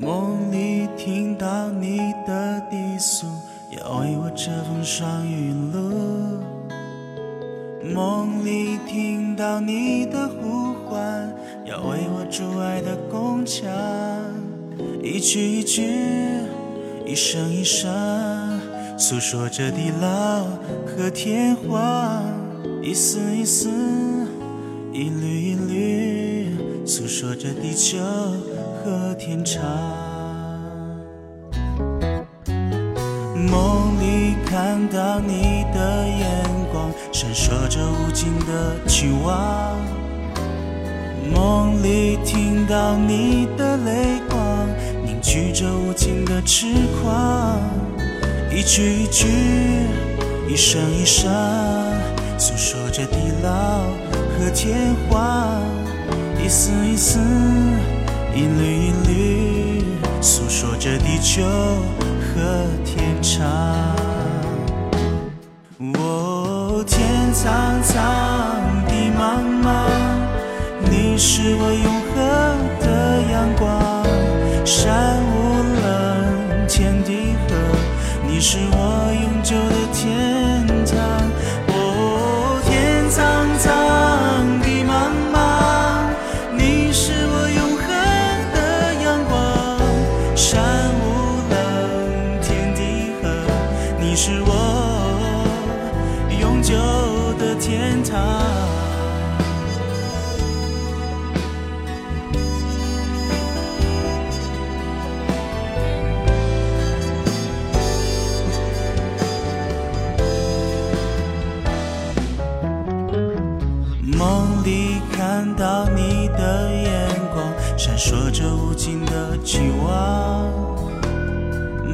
梦里听到你的低诉，要为我遮风霜雨露。梦里听到你的呼唤，要为我筑爱的宫墙。一句一句，一声一声，诉说着地老和天荒。一丝一丝，一缕一缕，诉说着地久和天长。梦里看到你的眼光，闪烁着无尽的期望。梦里听到你的泪光，凝聚着无尽的痴狂。一句一句，一声一声。诉说着地老和天荒，一丝一丝，一缕一缕，诉说着地久和天长。哦，天苍苍，地茫茫，你是我永恒的阳光。山无棱，天地合，你是我山无棱天地合你是我永久的天堂。梦里看到你的闪烁着无尽的期望。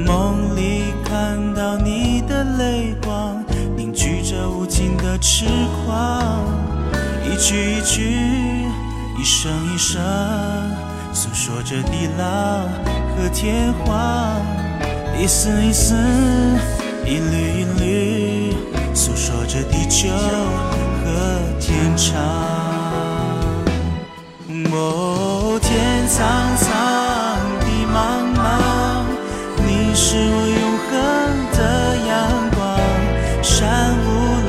梦里看到你的泪光，凝聚着无尽的痴狂。一句一句，一声一声，诉说着地老和天荒。一丝一丝，一缕一缕，诉说着地久和。天长，天苍苍，地茫茫，你是我永恒的阳光。山无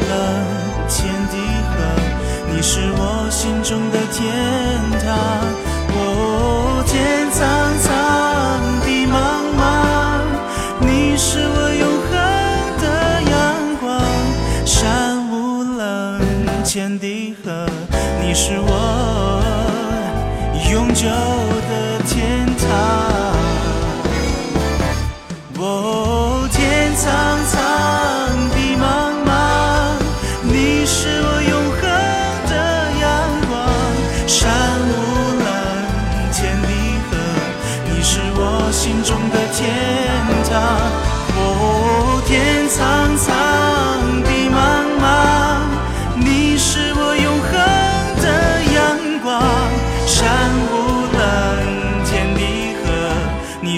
棱，天地合，你是我心中的天堂。哦，天苍苍，地茫茫，你是我永恒的阳光。山无棱，天地合，你是我很久的天。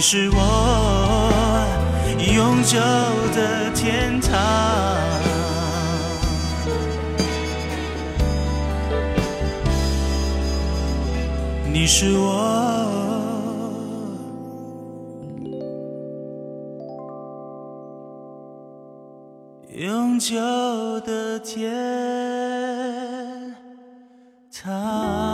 你是我永久的天堂。你是我永久的天堂。